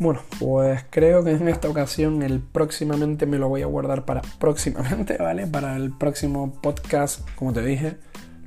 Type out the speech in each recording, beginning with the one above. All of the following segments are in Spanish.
Bueno, pues creo que en esta ocasión el próximamente me lo voy a guardar para próximamente, ¿vale? Para el próximo podcast, como te dije,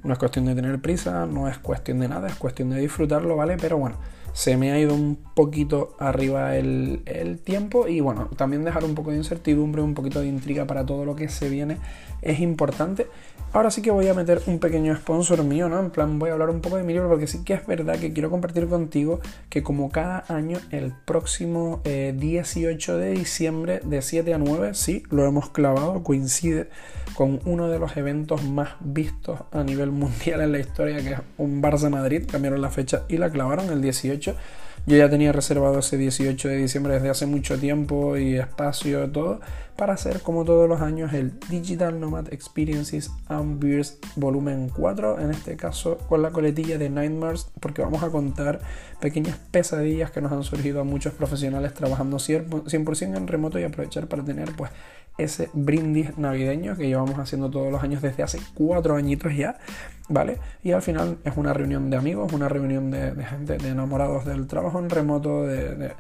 no es cuestión de tener prisa, no es cuestión de nada, es cuestión de disfrutarlo, ¿vale? Pero bueno, se me ha ido un poquito arriba el, el, tiempo y bueno, también dejar un poco de incertidumbre, un poquito de intriga para todo lo que se viene es importante. Ahora sí que voy a meter un pequeño sponsor mío, ¿no? En plan, voy a hablar un poco de mi libro porque sí que es verdad que quiero compartir contigo que como cada año, el próximo 18 de diciembre de 7 a 9, sí, lo hemos clavado, coincide con uno de los eventos más vistos a nivel mundial en la historia, que es un Barça Madrid, cambiaron la fecha y la clavaron el 18 yo ya tenía reservado ese 18 de diciembre desde hace mucho tiempo y espacio, todo, para hacer como todos los años el Digital Nomad Experiences and Beers Volumen 4, en este caso con la coletilla de Nightmares, porque vamos a contar pequeñas pesadillas que nos han surgido a muchos profesionales trabajando 100% en remoto y aprovechar para tener pues ese brindis navideño que llevamos haciendo todos los años desde hace cuatro añitos ya, ¿vale? Y al final es una reunión de amigos, una reunión de, gente, de enamorados del trabajo en remoto, de,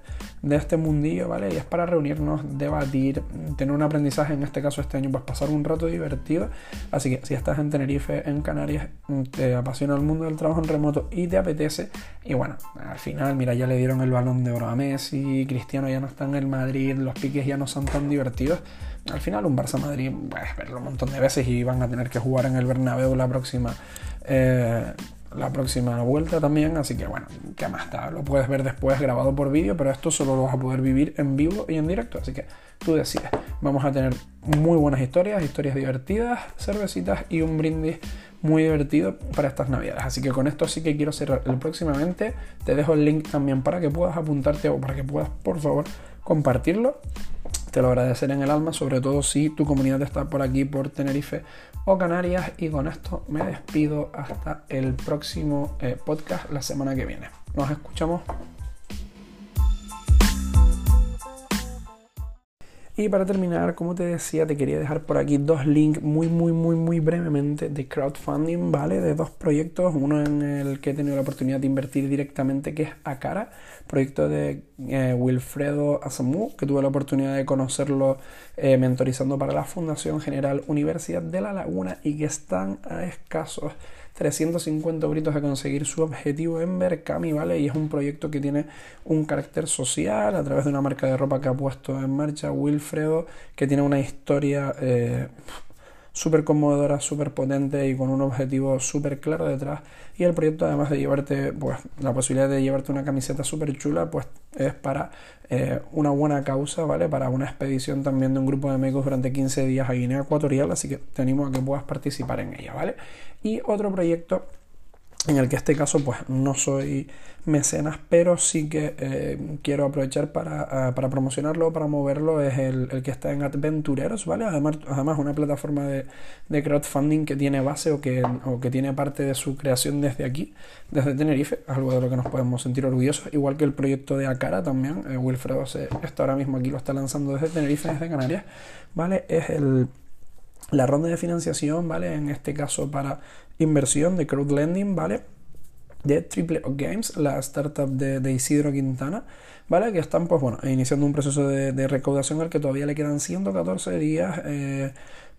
este mundillo, ¿vale? Y es para reunirnos, debatir, tener un aprendizaje, en este caso este año, pues pasar un rato divertido. Así que si estás en Tenerife, en Canarias, te apasiona el mundo del trabajo en remoto y te apetece, y bueno, al final, mira, ya le dieron el balón de oro a Messi, Cristiano ya no está en el Madrid, los piques ya no son tan divertidos al final un Barça Madrid puedes verlo un montón de veces y van a tener que jugar en el Bernabéu la próxima eh, la próxima vuelta también así que bueno qué más está lo puedes ver después grabado por vídeo pero esto solo lo vas a poder vivir en vivo y en directo así que tú decides. Vamos a tener muy buenas historias historias divertidas cervecitas y un brindis muy divertido para estas navidades. Así que con esto sí que quiero cerrar el próximamente. Te dejo el link también para que puedas apuntarte o para que puedas por favor compartirlo te lo agradeceré en el alma, sobre todo si tu comunidad está por aquí, por Tenerife o Canarias. Y con esto me despido hasta el próximo eh, podcast la semana que viene. Nos escuchamos. Y para terminar, como te decía, te quería dejar por aquí dos links muy, muy, muy, muy brevemente de crowdfunding, ¿vale? De dos proyectos. Uno en el que he tenido la oportunidad de invertir directamente, que es Acara, proyecto de eh, Wilfredo Asamu, que tuve la oportunidad de conocerlo eh, mentorizando para la Fundación General Universidad de La Laguna y que están a escasos 350 gritos de conseguir su objetivo en Berkami, ¿vale? Y es un proyecto que tiene un carácter social a través de una marca de ropa que ha puesto en marcha Wilfredo, que tiene una historia eh, súper conmovedora, súper potente y con un objetivo súper claro detrás. Y el proyecto, además de llevarte, pues, la posibilidad de llevarte una camiseta súper chula, pues es para eh, una buena causa, ¿vale? Para una expedición también de un grupo de amigos durante 15 días a Guinea Ecuatorial, así que te animo a que puedas participar en ella, ¿vale? Y otro proyecto en el que este caso pues no soy mecenas, pero sí que eh, quiero aprovechar para, uh, para, promocionarlo, para moverlo, es el, el, que está en Adventureros, ¿vale? Además, además una plataforma de, de, crowdfunding que tiene base o que, o que tiene parte de su creación desde aquí, desde Tenerife, algo de lo que nos podemos sentir orgullosos, igual que el proyecto de Acara también, eh, Wilfredo se, está ahora mismo aquí, lo está lanzando desde Tenerife, desde Canarias, ¿vale? Es el la ronda de financiación, ¿vale? En este caso para inversión de crowdlending, ¿vale? De Triple O Games, la startup de, Isidro Quintana, ¿vale? Que están, pues bueno, iniciando un proceso de, recaudación al que todavía le quedan 114 días. Eh,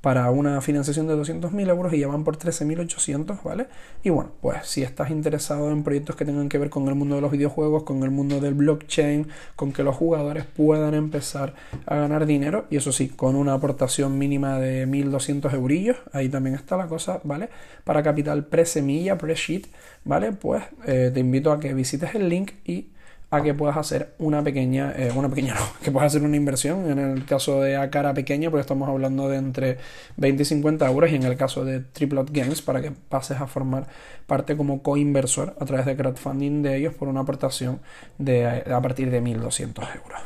para una financiación de 200.000 euros y ya van por 13.800, ¿vale? Y bueno, pues si estás interesado en proyectos que tengan que ver con el mundo de los videojuegos, con el mundo del blockchain, con que los jugadores puedan empezar a ganar dinero, y eso sí, con una aportación mínima de 1.200 eurillos, ahí también está la cosa, ¿vale? Para capital pre-semilla, pre-sheet, ¿vale? Pues eh, te invito a que visites el link y a que puedas hacer una pequeña, eh, una pequeña no, que puedas hacer una inversión. En el caso de a cara pequeña, pues estamos hablando de entre 20 y 50 euros. Y en el caso de Triplot Games, para que pases a formar parte como coinversor a través de crowdfunding de ellos por una aportación de a partir de 1.200 euros.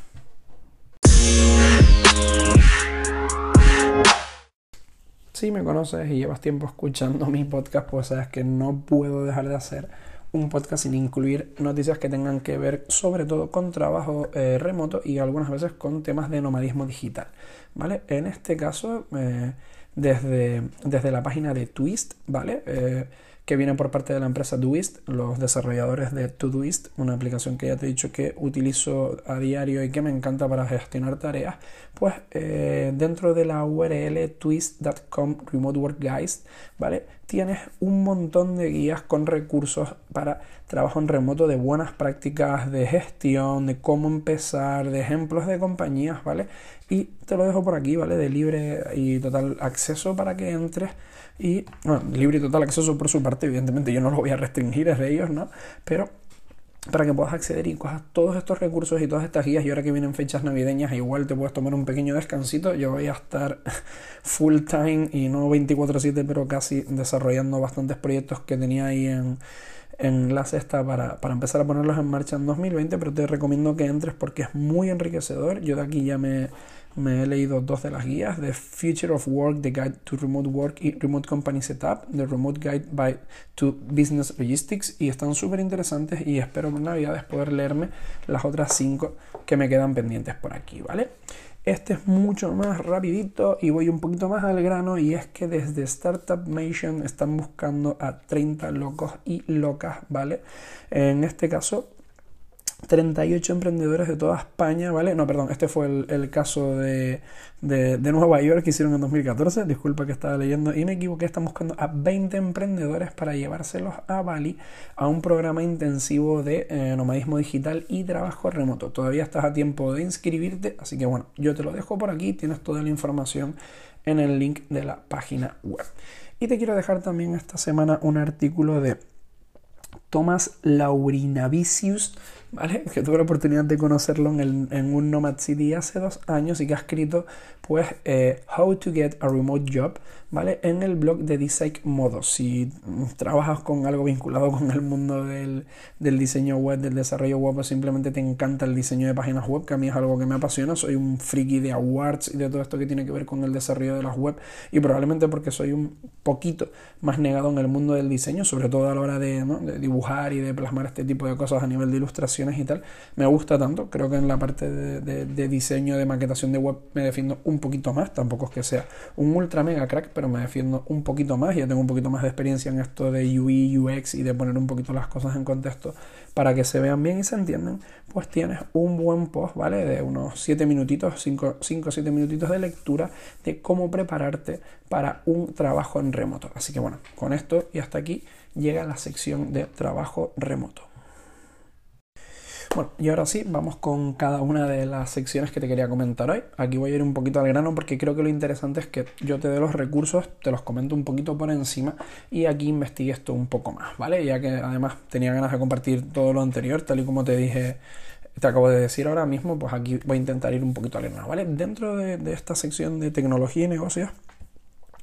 Si me conoces y llevas tiempo escuchando mi podcast, pues sabes que no puedo dejar de hacer un podcast sin incluir noticias que tengan que ver sobre todo con trabajo eh, remoto y algunas veces con temas de nomadismo digital. ¿Vale? En este caso, eh, desde, desde la página de Twist, ¿vale? Eh, que viene por parte de la empresa Doist, los desarrolladores de Todoist, una aplicación que ya te he dicho que utilizo a diario y que me encanta para gestionar tareas, pues eh, dentro de la URL twist.com Remote Work Guides, ¿vale? Tienes un montón de guías con recursos para trabajo en remoto, de buenas prácticas de gestión, de cómo empezar, de ejemplos de compañías, ¿vale? Y te lo dejo por aquí, ¿vale? De libre y total acceso para que entres y, bueno, libre y total acceso por su parte, evidentemente yo no lo voy a restringir, es de ellos, ¿no? Pero para que puedas acceder y cojas todos estos recursos y todas estas guías y ahora que vienen fechas navideñas igual te puedes tomar un pequeño descansito yo voy a estar full time y no 24/7 pero casi desarrollando bastantes proyectos que tenía ahí en, en la cesta para, para, empezar a ponerlos en marcha en 2020 pero te recomiendo que entres porque es muy enriquecedor yo de aquí ya me me he leído dos de las guías, The Future of Work, The Guide to Remote Work y Remote Company Setup, The Remote Guide by to Business Logistics y están súper interesantes y espero en Navidades poder leerme las otras cinco que me quedan pendientes por aquí, ¿vale? Este es mucho más rapidito y voy un poquito más al grano y es que desde Startup Nation están buscando a 30 locos y locas, ¿vale? En este caso 38 emprendedores de toda España, ¿vale? No, perdón, este fue el, caso de, de, Nueva York que hicieron en 2014, disculpa que estaba leyendo y me equivoqué, están buscando a 20 emprendedores para llevárselos a Bali a un programa intensivo de eh, nomadismo digital y trabajo remoto. Todavía estás a tiempo de inscribirte, así que bueno, yo te lo dejo por aquí, tienes toda la información en el link de la página web. Y te quiero dejar también esta semana un artículo de Thomas Laurinavicius ¿vale? Que tuve la oportunidad de conocerlo en, en, un Nomad City hace dos años y que ha escrito, pues, eh, How to Get a Remote Job, ¿vale? En el blog de Design Modo. Si trabajas con algo vinculado con el mundo del, del, diseño web, del desarrollo web, o simplemente te encanta el diseño de páginas web, que a mí es algo que me apasiona. Soy un friki de awards y de todo esto que tiene que ver con el desarrollo de las web y probablemente porque soy un poquito más negado en el mundo del diseño, sobre todo a la hora de, ¿no? de dibujar y de plasmar este tipo de cosas a nivel de ilustración y tal, me gusta tanto. Creo que en la parte de, diseño, de maquetación de web me defiendo un poquito más. Tampoco es que sea un ultra mega crack, pero me defiendo un poquito más. Ya tengo un poquito más de experiencia en esto de UI, UX y de poner un poquito las cosas en contexto para que se vean bien y se entiendan. Pues tienes un buen post, ¿vale? De unos 7 minutitos, 5 o 7 minutitos de lectura de cómo prepararte para un trabajo en remoto. Así que bueno, con esto y hasta aquí llega la sección de trabajo remoto. Bueno, y ahora sí, vamos con cada una de las secciones que te quería comentar hoy. Aquí voy a ir un poquito al grano porque creo que lo interesante es que yo te dé los recursos, te los comento un poquito por encima y aquí investigue esto un poco más, ¿vale? Ya que además tenía ganas de compartir todo lo anterior, tal y como te dije te acabo de decir ahora mismo, pues aquí voy a intentar ir un poquito al grano, ¿vale? Dentro de, de, esta sección de tecnología y negocios,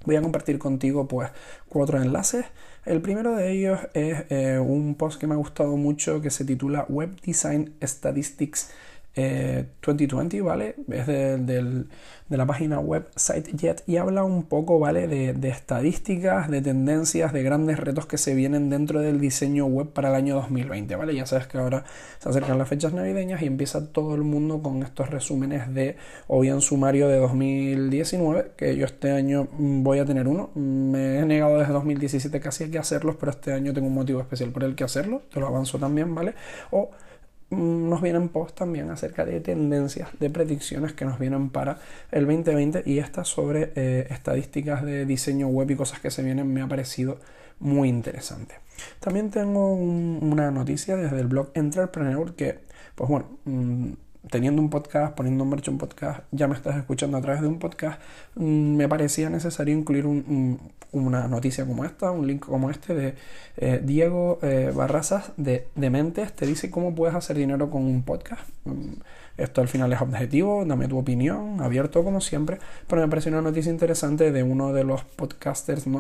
voy a compartir contigo pues cuatro enlaces el primero de ellos es eh, un post que me ha gustado mucho que se titula Web Design Statistics 2020, eh, ¿vale? Es de, la página web SiteJet y habla un poco, ¿vale? De, estadísticas, de tendencias, de grandes retos que se vienen dentro del diseño web para el año 2020, ¿vale? Ya sabes que ahora se acercan las fechas navideñas y empieza todo el mundo con estos resúmenes de, o bien sumario de 2019, que yo este año voy a tener uno. Me he negado desde 2017 casi a que hacerlos, pero este año tengo un motivo especial por el que hacerlo, te lo avanzo también, ¿vale? O Mm, nos vienen posts también acerca de tendencias, de predicciones que nos vienen para el 2020 y estas sobre eh, estadísticas de diseño web y cosas que se vienen me ha parecido muy interesante. También tengo una noticia desde el blog Entrepreneur que, pues bueno, mm, teniendo un podcast, poniendo en marcha un podcast, ya me estás escuchando a través de un podcast, mm, me parecía necesario incluir una noticia como esta, un link como este de eh, Diego eh, Barrazas de Dementes, te dice cómo puedes hacer dinero con un podcast. Mm, esto al final es objetivo, dame tu opinión, abierto como siempre, pero me pareció una noticia interesante de uno de los podcasters. Eh,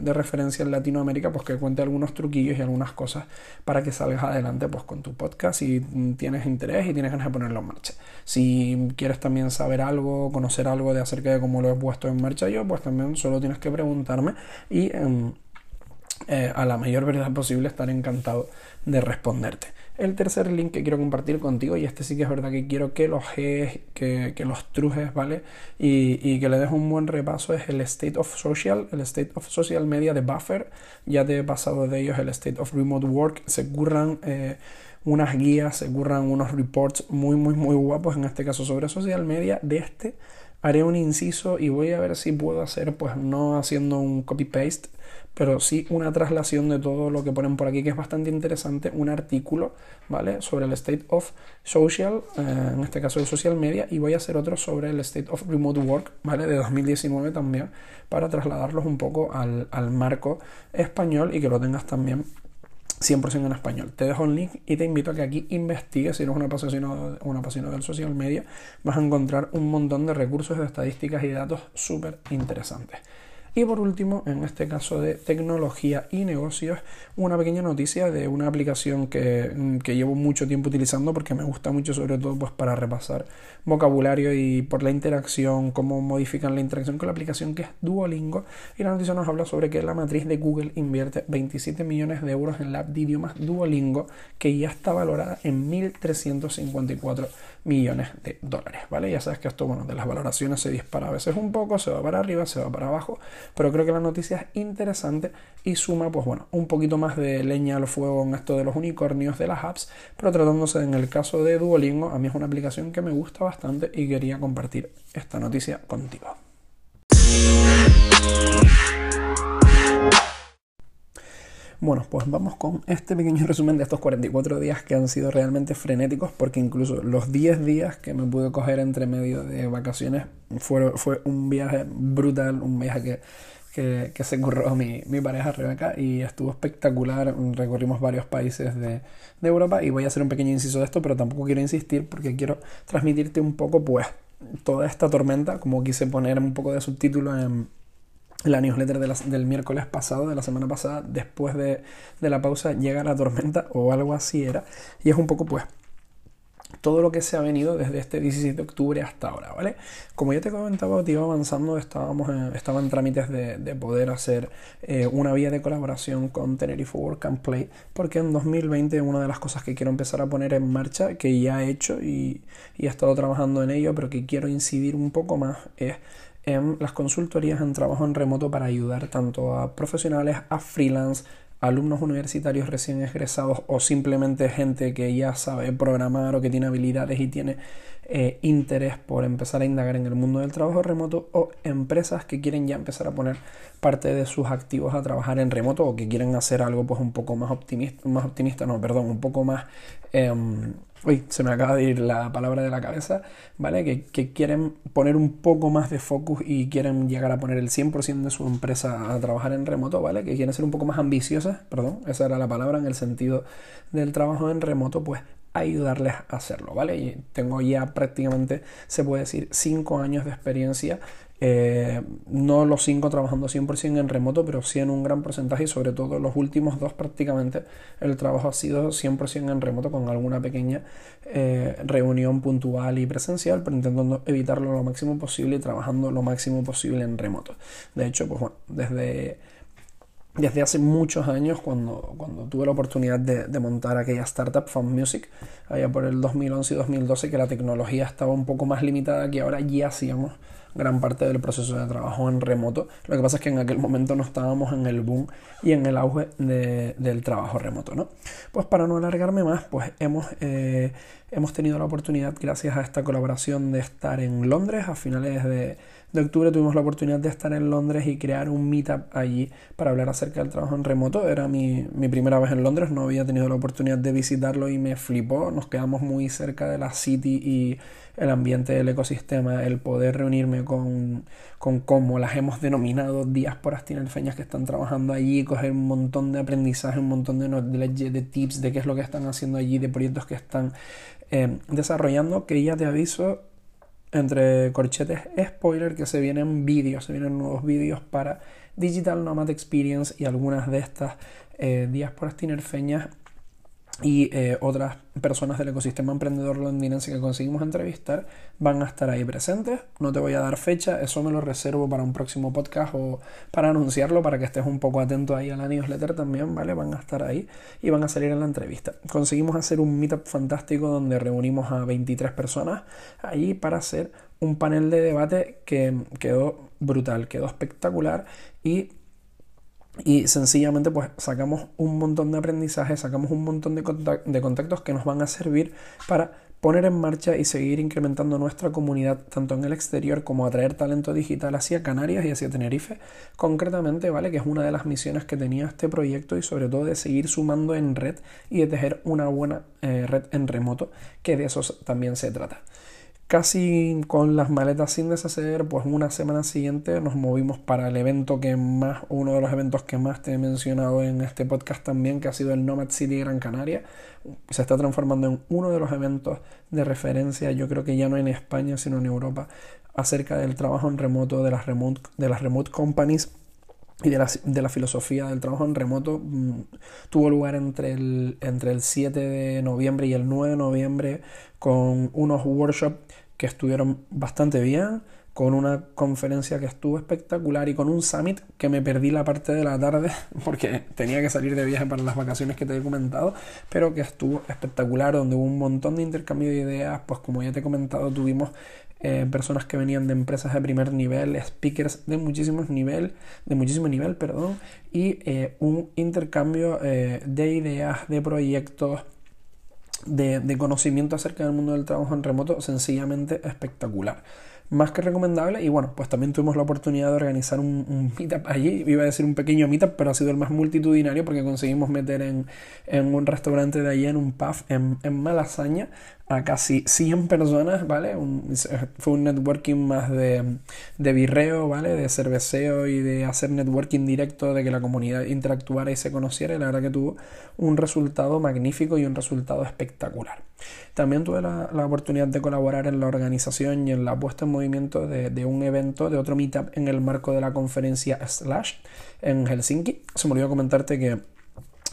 de referencia en Latinoamérica, pues que cuente algunos truquillos y algunas cosas para que salgas adelante pues con tu podcast si tienes interés y tienes ganas de ponerlo en marcha. Si quieres también saber algo, conocer algo de acerca de cómo lo he puesto en marcha yo, pues también solo tienes que preguntarme y... Em, eh, a la mayor verdad posible estaré encantado de responderte. El tercer link que quiero compartir contigo, y este sí que es verdad que quiero que los que, los trujes, ¿vale? Y, que le des un buen repaso, es el State of Social, el State of Social Media de Buffer. Ya te he pasado de ellos el State of Remote Work. Se curran eh, unas guías, se curran unos reports muy, muy, muy guapos, en este caso sobre social media. De este haré un inciso y voy a ver si puedo hacer, pues no haciendo un copy-paste, pero sí una traslación de todo lo que ponen por aquí, que es bastante interesante, un artículo, ¿vale? Sobre el State of Social, eh, en este caso de social media, y voy a hacer otro sobre el State of Remote Work, ¿vale? De 2019 también, para trasladarlos un poco al, al marco español y que lo tengas también 100% en español. Te dejo un link y te invito a que aquí investigues. Si eres un apasionado, un apasionado del social media, vas a encontrar un montón de recursos de estadísticas y datos súper interesantes. Y por último, en este caso de tecnología y negocios, una pequeña noticia de una aplicación que, mm, que, llevo mucho tiempo utilizando porque me gusta mucho sobre todo pues, para repasar vocabulario y por la interacción, cómo modifican la interacción con la aplicación que es Duolingo. Y la noticia nos habla sobre que la matriz de Google invierte 27 millones de euros en la app de idiomas Duolingo que ya está valorada en 1.354 millones de dólares, ¿vale? Ya sabes que esto, bueno, de las valoraciones se dispara a veces un poco, se va para arriba, se va para abajo, pero creo que la noticia es interesante y suma, pues bueno, un poquito más de leña al fuego en esto de los unicornios de las apps, pero tratándose en el caso de Duolingo, a mí es una aplicación que me gusta bastante y quería compartir esta noticia contigo. Bueno, pues vamos con este pequeño resumen de estos 44 días que han sido realmente frenéticos porque incluso los 10 días que me pude coger entre medio de vacaciones fue, fue un viaje brutal, un viaje que, que, se curró mi, mi, pareja Rebeca y estuvo espectacular. Recorrimos varios países de, de Europa y voy a hacer un pequeño inciso de esto, pero tampoco quiero insistir porque quiero transmitirte un poco pues toda esta tormenta, como quise poner un poco de subtítulo en la newsletter del miércoles pasado, de la semana pasada, después de, de, la pausa, llega la tormenta o algo así era. Y es un poco, pues, todo lo que se ha venido desde este 17 de octubre hasta ahora, ¿vale? Como ya te comentaba, te iba avanzando, estábamos en, estaba en trámites de, de poder hacer eh, una vía de colaboración con Tenerife Work and Play, porque en 2020 una de las cosas que quiero empezar a poner en marcha, que ya he hecho y, y he estado trabajando en ello, pero que quiero incidir un poco más, es en las consultorías en trabajo en remoto para ayudar tanto a profesionales, a freelance, alumnos universitarios recién egresados o simplemente gente que ya sabe programar o que tiene habilidades y tiene eh, interés por empezar a indagar en el mundo del trabajo remoto o empresas que quieren ya empezar a poner parte de sus activos a trabajar en remoto o que quieren hacer algo pues un poco más optimista, más optimista, no, perdón, un poco más... Em, uy, se me acaba de ir la palabra de la cabeza, ¿vale? Que, quieren poner un poco más de focus y quieren llegar a poner el 100% de su empresa a trabajar en remoto, ¿vale? Que quieren ser un poco más ambiciosas, perdón, esa era la palabra en el sentido del trabajo en remoto, pues ayudarles a hacerlo, ¿vale? Y tengo ya prácticamente, se puede decir, 5 años de experiencia eh, no los cinco trabajando 100% en remoto, pero sí en un gran porcentaje y sobre todo los últimos dos prácticamente el trabajo ha sido 100% en remoto con alguna pequeña eh, reunión puntual y presencial, pero intentando evitarlo lo máximo posible y trabajando lo máximo posible en remoto. De hecho, pues bueno, desde desde hace muchos años, cuando, cuando tuve la oportunidad de, montar aquella startup Fun Music, allá por el 2011 y 2012, que la tecnología estaba un poco más limitada que ahora, ya hacíamos gran parte del proceso de trabajo en remoto. Lo que pasa es que en aquel momento no estábamos en el boom y en el auge del trabajo remoto, ¿no? Pues para no alargarme más, pues hemos, eh, hemos tenido la oportunidad, gracias a esta colaboración, de estar en Londres a finales de, de octubre tuvimos la oportunidad de estar en Londres y crear un meetup allí para hablar acerca del trabajo en remoto. Era mi, mi, primera vez en Londres, no había tenido la oportunidad de visitarlo y me flipó. Nos quedamos muy cerca de la city y el ambiente del ecosistema, el poder reunirme con, con las hemos denominado diásporas tinerfeñas que están trabajando allí, coger un montón de aprendizaje, un montón de, de, de tips de qué es lo que están haciendo allí, de proyectos que están eh, desarrollando, que ya te aviso, entre corchetes, spoiler, que se vienen vídeos, se vienen nuevos vídeos para Digital Nomad Experience y algunas de estas eh, diásporas tinerfeñas y eh, otras personas del ecosistema emprendedor londinense que conseguimos entrevistar van a estar ahí presentes. No te voy a dar fecha, eso me lo reservo para un próximo podcast o para anunciarlo para que estés un poco atento ahí a la newsletter también, ¿vale? Van a estar ahí y van a salir en la entrevista. Conseguimos hacer un meetup fantástico donde reunimos a 23 personas ahí para hacer un panel de debate que quedó brutal, quedó espectacular y y sencillamente pues sacamos un montón de aprendizaje, sacamos un montón de, de contactos que nos van a servir para poner en marcha y seguir incrementando nuestra comunidad tanto en el exterior como atraer talento digital hacia Canarias y hacia Tenerife concretamente, ¿vale? Que es una de las misiones que tenía este proyecto y sobre todo de seguir sumando en red y de tejer una buena eh, red en remoto, que de eso también se trata. Casi con las maletas sin deshacer, pues una semana siguiente nos movimos para el evento que más, uno de los eventos que más te he mencionado en este podcast también, que ha sido el Nomad City Gran Canaria. Se está transformando en uno de los eventos de referencia, yo creo que ya no en España, sino en Europa, acerca del trabajo en remoto, de las remote, de las remote companies y de la, de la, filosofía del trabajo en remoto mm, tuvo lugar entre el, entre el 7 de noviembre y el 9 de noviembre con unos workshops que estuvieron bastante bien, con una conferencia que estuvo espectacular y con un summit que me perdí la parte de la tarde porque tenía que salir de viaje para las vacaciones que te he comentado, pero que estuvo espectacular, donde hubo un montón de intercambio de ideas, pues como ya te he comentado, tuvimos eh, personas que venían de empresas de primer nivel, speakers de muchísimos nivel, de muchísimo nivel, perdón, y eh, un intercambio eh, de ideas, de proyectos, de, de, conocimiento acerca del mundo del trabajo en remoto sencillamente espectacular más que recomendable. Y bueno, pues también tuvimos la oportunidad de organizar un, meetup allí. Iba a decir un pequeño meetup, pero ha sido el más multitudinario porque conseguimos meter en, en un restaurante de allí, en un pub en, en Malasaña, a casi 100 personas, ¿vale? fue un networking más de, de birreo, ¿vale? De cerveceo y de hacer networking directo, de que la comunidad interactuara y se conociera. Y la verdad que tuvo un resultado magnífico y un resultado espectacular. También tuve la, oportunidad de colaborar en la organización y en la puesta en movimiento de, un evento, de otro meetup en el marco de la conferencia Slash en Helsinki. Se me olvidó comentarte que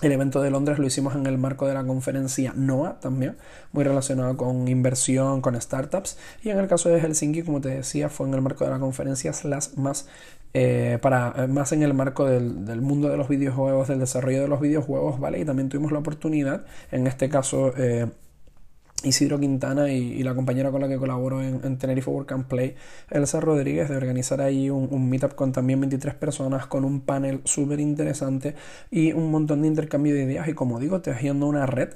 el evento de Londres lo hicimos en el marco de la conferencia NOAA también, muy relacionado con inversión, con startups. Y en el caso de Helsinki, como te decía, fue en el marco de la conferencia Slash más, eh, para, eh, más en el marco del, del, mundo de los videojuegos, del desarrollo de los videojuegos, ¿vale? Y también tuvimos la oportunidad, en este caso... Eh, Isidro Quintana y, la compañera con la que colaboro en, Tenerife Work and Play, Elsa Rodríguez, de organizar ahí un, meetup con también 23 personas, con un panel súper interesante y un montón de intercambio de ideas. Y como digo, tejiendo una red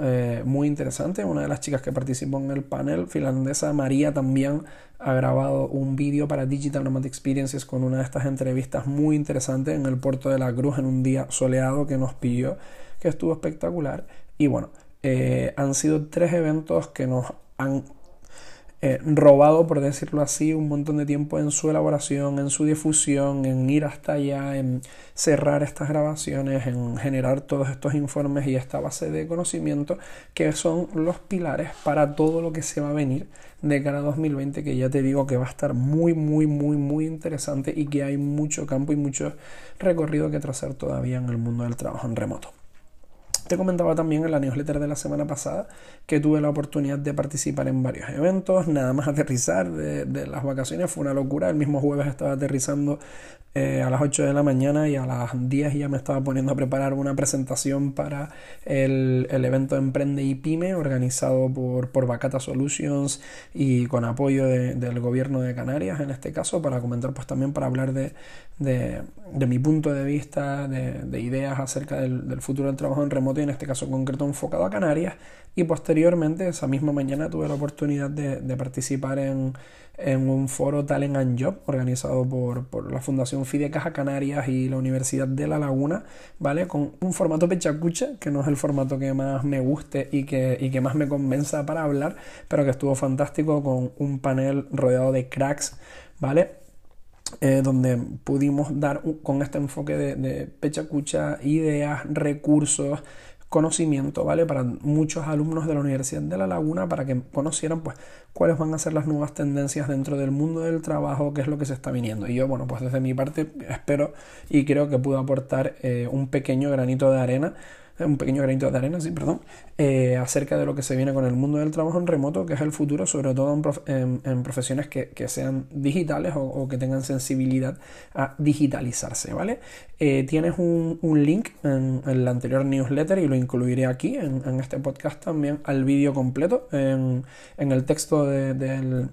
eh, muy interesante. Una de las chicas que participó en el panel, finlandesa María, también ha grabado un vídeo para Digital Nomad Experiences con una de estas entrevistas muy interesantes en el puerto de la Cruz en un día soleado que nos pilló, que estuvo espectacular. Y bueno, eh, han sido tres eventos que nos han eh, robado, por decirlo así, un montón de tiempo en su elaboración, en su difusión, en ir hasta allá, en cerrar estas grabaciones, en generar todos estos informes y esta base de conocimiento que son los pilares para todo lo que se va a venir de cara a 2020, que ya te digo que va a estar muy, muy, muy, muy interesante y que hay mucho campo y mucho recorrido que trazar todavía en el mundo del trabajo en remoto. Te comentaba también en la newsletter de la semana pasada que tuve la oportunidad de participar en varios eventos, nada más aterrizar de, las vacaciones fue una locura. El mismo jueves estaba aterrizando eh, a las 8 de la mañana y a las 10 ya me estaba poniendo a preparar una presentación para el, el evento Emprende y Pyme organizado por, por Bacata Solutions y con apoyo de, del gobierno de Canarias en este caso para comentar pues también para hablar de, de, mi punto de vista, de, de ideas acerca del, del, futuro del trabajo en remoto y en este caso concreto enfocado a Canarias y posteriormente esa misma mañana tuve la oportunidad de, participar en, en, un foro Talent and Job organizado por, por, la Fundación Fide Caja Canarias y la Universidad de La Laguna, ¿vale? Con un formato pechacucha, que no es el formato que más me guste y que, y que más me convenza para hablar, pero que estuvo fantástico con un panel rodeado de cracks, ¿vale? Eh, donde pudimos dar con este enfoque de pechacucha ideas, recursos, conocimiento, ¿vale? Para muchos alumnos de la Universidad de La Laguna, para que conocieran, pues, cuáles van a ser las nuevas tendencias dentro del mundo del trabajo, qué es lo que se está viniendo. Y yo, bueno, pues desde mi parte espero y creo que puedo aportar eh, un pequeño granito de arena un pequeño granito de arena, sí, perdón, eh, acerca de lo que se viene con el mundo del trabajo en remoto, que es el futuro, sobre todo en, profesiones que, sean digitales o, que tengan sensibilidad a digitalizarse, ¿vale? Eh, tienes un, link en, la anterior newsletter y lo incluiré aquí en, este podcast también al vídeo completo, en, el texto del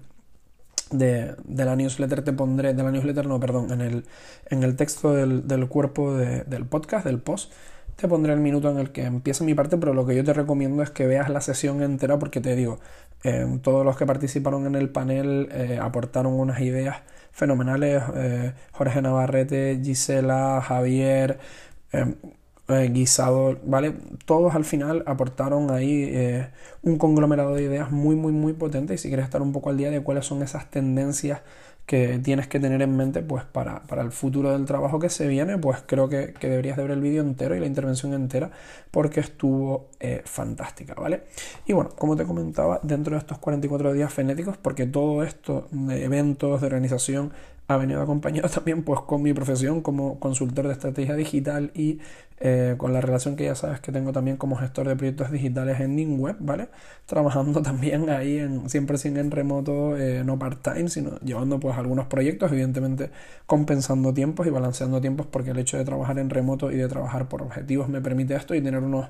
de, la newsletter te pondré, de la newsletter no, perdón, en el, en el texto del, cuerpo del podcast, del post, te pondré el minuto en el que empieza mi parte, pero lo que yo te recomiendo es que veas la sesión entera porque te digo, eh, todos los que participaron en el panel eh, aportaron unas ideas fenomenales, eh, Jorge Navarrete, Gisela, Javier, Guisado, ¿vale? Todos al final aportaron ahí un conglomerado de ideas muy, muy, muy potente y si quieres estar un poco al día de cuáles son esas tendencias que tienes que tener en mente pues para, el futuro del trabajo que se viene, pues creo que, deberías de ver el vídeo entero y la intervención entera porque estuvo eh, fantástica, ¿vale? Y bueno, como te comentaba, dentro de estos 44 días frenéticos, porque todo esto de eventos, de organización, ha venido acompañado también pues con mi profesión como consultor de estrategia digital y eh, con la relación que ya sabes que tengo también como gestor de proyectos digitales en NingWeb, ¿vale? Trabajando también ahí en, siempre sin en remoto, eh, no part-time, sino llevando pues algunos proyectos, evidentemente compensando tiempos y balanceando tiempos porque el hecho de trabajar en remoto y de trabajar por objetivos me permite esto y tener unos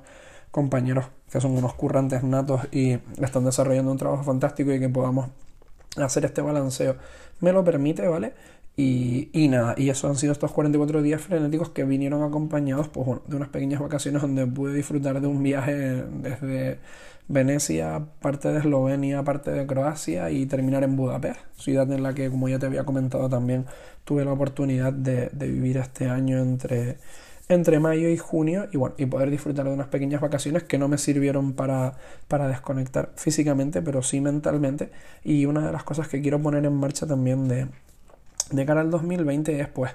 compañeros que son unos currantes natos y están desarrollando un trabajo fantástico y que podamos hacer este balanceo me lo permite, ¿vale? Y, y, nada, y eso han sido estos 44 días frenéticos que vinieron acompañados pues, de unas pequeñas vacaciones donde pude disfrutar de un viaje desde Venecia, parte de Eslovenia, parte de Croacia y terminar en Budapest, ciudad en la que, como ya te había comentado también, tuve la oportunidad de, de vivir este año entre entre mayo y junio y bueno, y poder disfrutar de unas pequeñas vacaciones que no me sirvieron para, para desconectar físicamente, pero sí mentalmente. Y una de las cosas que quiero poner en marcha también de, de cara al 2020 es pues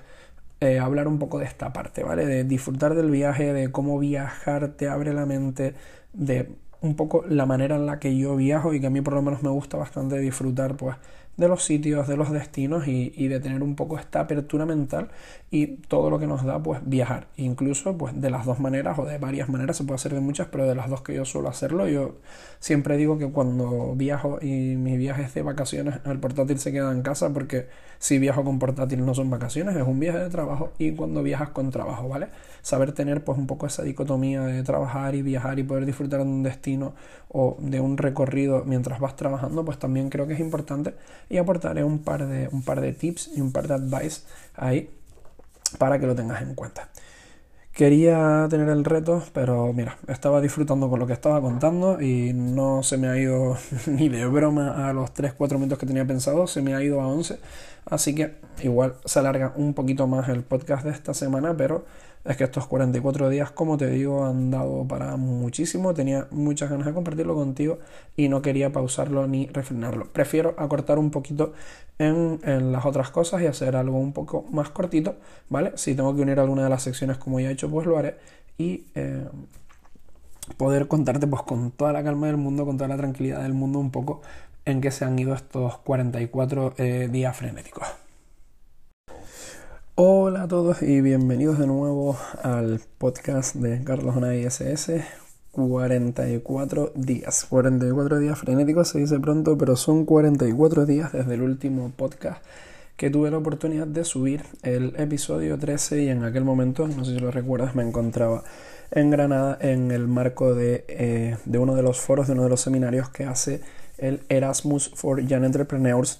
eh, hablar un poco de esta parte, ¿vale? De disfrutar del viaje, de cómo viajar te abre la mente, de un poco la manera en la que yo viajo y que a mí por lo menos me gusta bastante disfrutar pues de los sitios, de los destinos y, y, de tener un poco esta apertura mental y todo lo que nos da pues viajar. Incluso pues de las dos maneras o de varias maneras, se puede hacer de muchas, pero de las dos que yo suelo hacerlo, yo siempre digo que cuando viajo y mis viajes de vacaciones, el portátil se queda en casa porque si viajo con portátil no son vacaciones, es un viaje de trabajo y cuando viajas con trabajo, ¿vale? Saber tener pues un poco esa dicotomía de trabajar y viajar y poder disfrutar de un destino o de un recorrido mientras vas trabajando, pues también creo que es importante y aportaré un par de, un par de tips y un par de advice ahí para que lo tengas en cuenta. Quería tener el reto, pero mira, estaba disfrutando con lo que estaba contando y no se me ha ido ni de broma a los 3-4 minutos que tenía pensado, se me ha ido a 11. Así que igual se alarga un poquito más el podcast de esta semana, pero es que estos 44 días, como te digo, han dado para muchísimo. Tenía muchas ganas de compartirlo contigo y no quería pausarlo ni refrenarlo. Prefiero acortar un poquito en, las otras cosas y hacer algo un poco más cortito, ¿vale? Si tengo que unir alguna de las secciones como ya he hecho, pues lo haré. Y eh, poder contarte pues con toda la calma del mundo, con toda la tranquilidad del mundo un poco en que se han ido estos 44 eh, días frenéticos. Hola a todos y bienvenidos de nuevo al podcast de Carlos Onay SS. 44 días. 44 días frenéticos se dice pronto, pero son 44 días desde el último podcast que tuve la oportunidad de subir el episodio 13 y en aquel momento, no sé si lo recuerdas, me encontraba en Granada en el marco de, eh, de uno de los foros, de uno de los seminarios que hace el Erasmus for Young Entrepreneurs,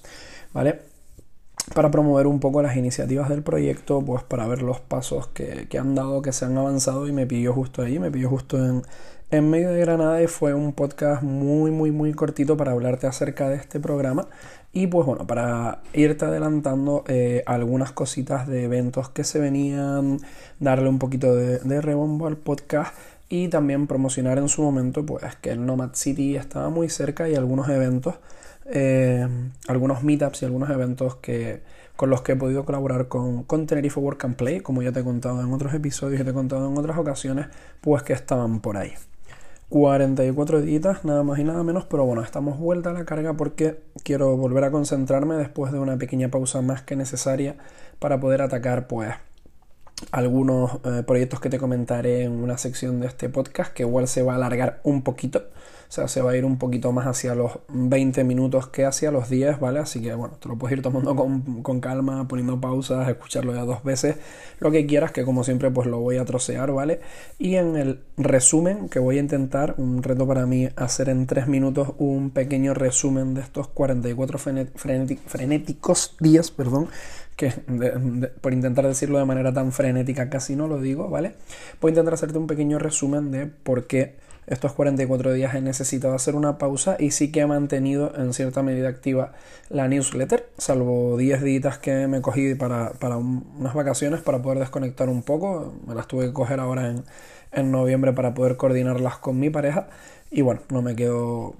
¿vale? Para promover un poco las iniciativas del proyecto, pues para ver los pasos que, han dado, que se han avanzado y me pidió justo ahí, me pidió justo en, en medio de Granada y fue un podcast muy, muy, muy cortito para hablarte acerca de este programa. Y pues bueno, para irte adelantando eh, algunas cositas de eventos que se venían, darle un poquito de, de rebombo al podcast y también promocionar en su momento pues que el Nomad City estaba muy cerca y algunos eventos eh, algunos meetups y algunos eventos que, con los que he podido colaborar con, con Tenerife Work and Play, como ya te he contado en otros episodios y te he contado en otras ocasiones, pues que estaban por ahí. 44 días, nada más y nada menos, pero bueno, estamos vuelta a la carga porque quiero volver a concentrarme después de una pequeña pausa más que necesaria para poder atacar pues algunos eh, proyectos que te comentaré en una sección de este podcast que igual se va a alargar un poquito. Sea, se va a ir un poquito más hacia los 20 minutos que hacia los 10, ¿vale? Así que bueno, te lo puedes ir tomando con, con, calma, poniendo pausas, escucharlo ya dos veces, lo que quieras, que como siempre pues lo voy a trocear, ¿vale? Y en el resumen que voy a intentar, un reto para mí, hacer en 3 minutos un pequeño resumen de estos 44 frenéticos días, perdón, que por intentar decirlo de manera tan frenética casi no lo digo, ¿vale? Voy a intentar hacerte un pequeño resumen de por qué estos 44 días he necesitado hacer una pausa y sí que he mantenido en cierta medida activa la newsletter, salvo 10 días que me cogí para, para unas vacaciones para poder desconectar un poco, me las tuve que coger ahora en, en noviembre para poder coordinarlas con mi pareja. Y bueno, no me quedó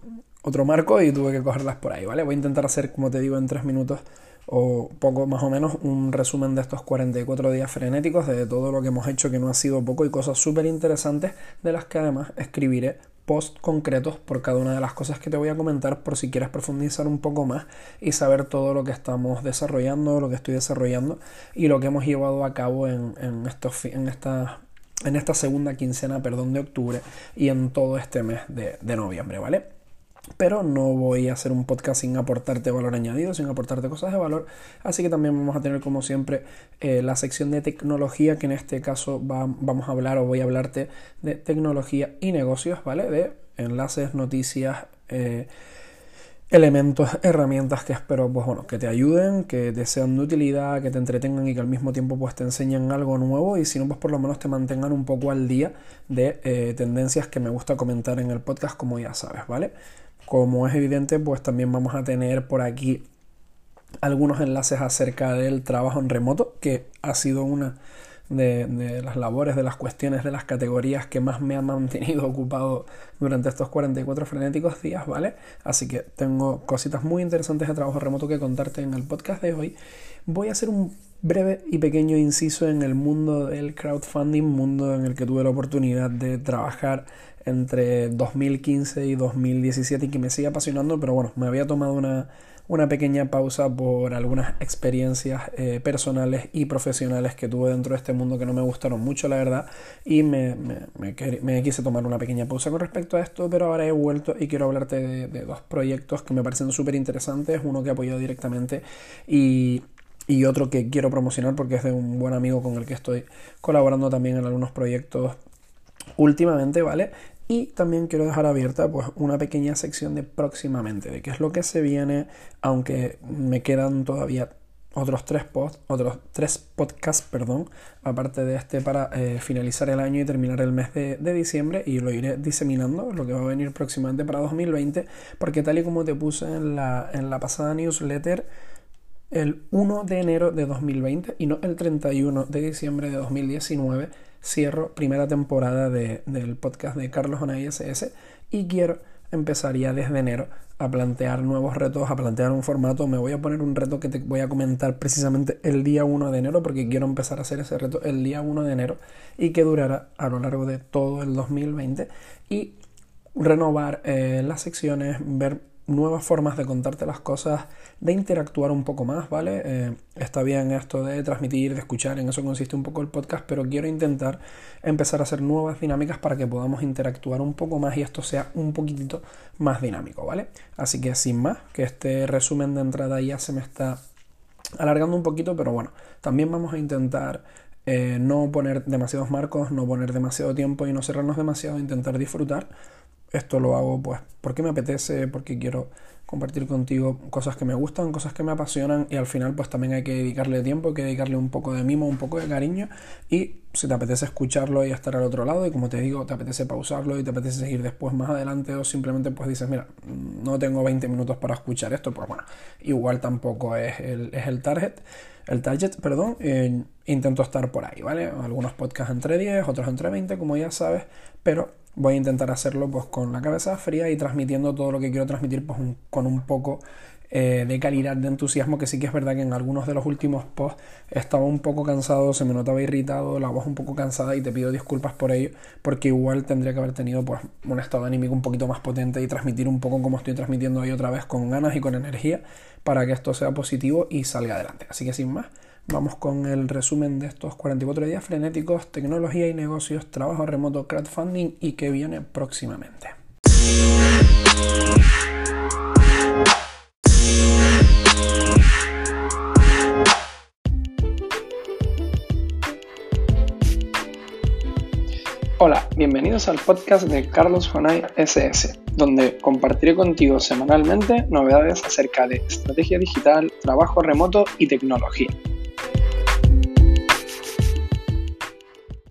otro marco y tuve que cogerlas por ahí, ¿vale? Voy a intentar hacer, como te digo, en 3 minutos o poco más o menos un resumen de estos 44 días frenéticos, de todo lo que hemos hecho que no ha sido poco y cosas súper interesantes de las que además escribiré post concretos por cada una de las cosas que te voy a comentar por si quieres profundizar un poco más y saber todo lo que estamos desarrollando, lo que estoy desarrollando y lo que hemos llevado a cabo en, en, estos, en, esta, en esta segunda quincena perdón, de octubre y en todo este mes de noviembre, ¿vale? Pero no voy a hacer un podcast sin aportarte valor añadido, sin aportarte cosas de valor. Así que también vamos a tener como siempre eh, la sección de tecnología, que en este caso vamos a hablar o voy a hablarte de tecnología y negocios, ¿vale? De enlaces, noticias, eh, elementos, herramientas que espero pues bueno, que te ayuden, que te sean de utilidad, que te entretengan y que al mismo tiempo pues te enseñen algo nuevo y si no pues por lo menos te mantengan un poco al día de eh, tendencias que me gusta comentar en el podcast como ya sabes, ¿vale? Como es evidente, pues también vamos a tener por aquí algunos enlaces acerca del trabajo en remoto, que ha sido una de, las labores, de las cuestiones, de las categorías que más me han mantenido ocupado durante estos 44 frenéticos días, ¿vale? Así que tengo cositas muy interesantes de trabajo remoto que contarte en el podcast de hoy. Voy a hacer un breve y pequeño inciso en el mundo del crowdfunding, mundo en el que tuve la oportunidad de trabajar entre 2015 y 2017 y que me sigue apasionando, pero bueno, me había tomado una, una pequeña pausa por algunas experiencias eh, personales y profesionales que tuve dentro de este mundo que no me gustaron mucho, la verdad, y me, me, quise tomar una pequeña pausa con respecto a esto, pero ahora he vuelto y quiero hablarte de, de dos proyectos que me parecen súper interesantes, uno que he apoyado directamente y y otro que quiero promocionar porque es de un buen amigo con el que estoy colaborando también en algunos proyectos últimamente, ¿vale? Y también quiero dejar abierta pues una pequeña sección de próximamente, de qué es lo que se viene, aunque me quedan todavía otros tres posts, otros tres podcasts, perdón, aparte de este para eh, finalizar el año y terminar el mes de, de, diciembre y lo iré diseminando, lo que va a venir próximamente para 2020, porque tal y como te puse en la, en la pasada newsletter, el 1 de enero de 2020 y no el 31 de diciembre de 2019 cierro primera temporada de, del podcast de Carlos Onay SS y quiero empezar ya desde enero a plantear nuevos retos, a plantear un formato. Me voy a poner un reto que te voy a comentar precisamente el día 1 de enero porque quiero empezar a hacer ese reto el día 1 de enero y que durará a lo largo de todo el 2020 y renovar eh, las secciones, ver nuevas formas de contarte las cosas, de interactuar un poco más, ¿vale? Eh, está bien esto de transmitir, de escuchar, en eso consiste un poco el podcast, pero quiero intentar empezar a hacer nuevas dinámicas para que podamos interactuar un poco más y esto sea un poquitito más dinámico, ¿vale? Así que sin más, que este resumen de entrada ya se me está alargando un poquito, pero bueno, también vamos a intentar eh, no poner demasiados marcos, no poner demasiado tiempo y no cerrarnos demasiado, intentar disfrutar esto lo hago pues porque me apetece, porque quiero compartir contigo cosas que me gustan, cosas que me apasionan y al final pues también hay que dedicarle tiempo, hay que dedicarle un poco de mimo, un poco de cariño y si te apetece escucharlo y estar al otro lado y como te digo, te apetece pausarlo y te apetece seguir después más adelante o simplemente pues dices, mira, no tengo 20 minutos para escuchar esto, pues bueno, igual tampoco es el, es el target, el target, perdón, eh, intento estar por ahí, ¿vale? Algunos podcasts entre 10, otros entre 20, como ya sabes, pero voy a intentar hacerlo pues con la cabeza fría y transmitiendo todo lo que quiero transmitir pues con un poco eh, de calidad, de entusiasmo, que sí que es verdad que en algunos de los últimos posts estaba un poco cansado, se me notaba irritado, la voz un poco cansada y te pido disculpas por ello, porque igual tendría que haber tenido pues un estado anímico un poquito más potente y transmitir un poco como estoy transmitiendo hoy otra vez, con ganas y con energía, para que esto sea positivo y salga adelante. Así que sin más, Vamos con el resumen de estos 44 días frenéticos, tecnología y negocios, trabajo remoto, crowdfunding y que viene próximamente. Hola, bienvenidos al podcast de Carlos Jonay SS, donde compartiré contigo semanalmente novedades acerca de estrategia digital, trabajo remoto y tecnología.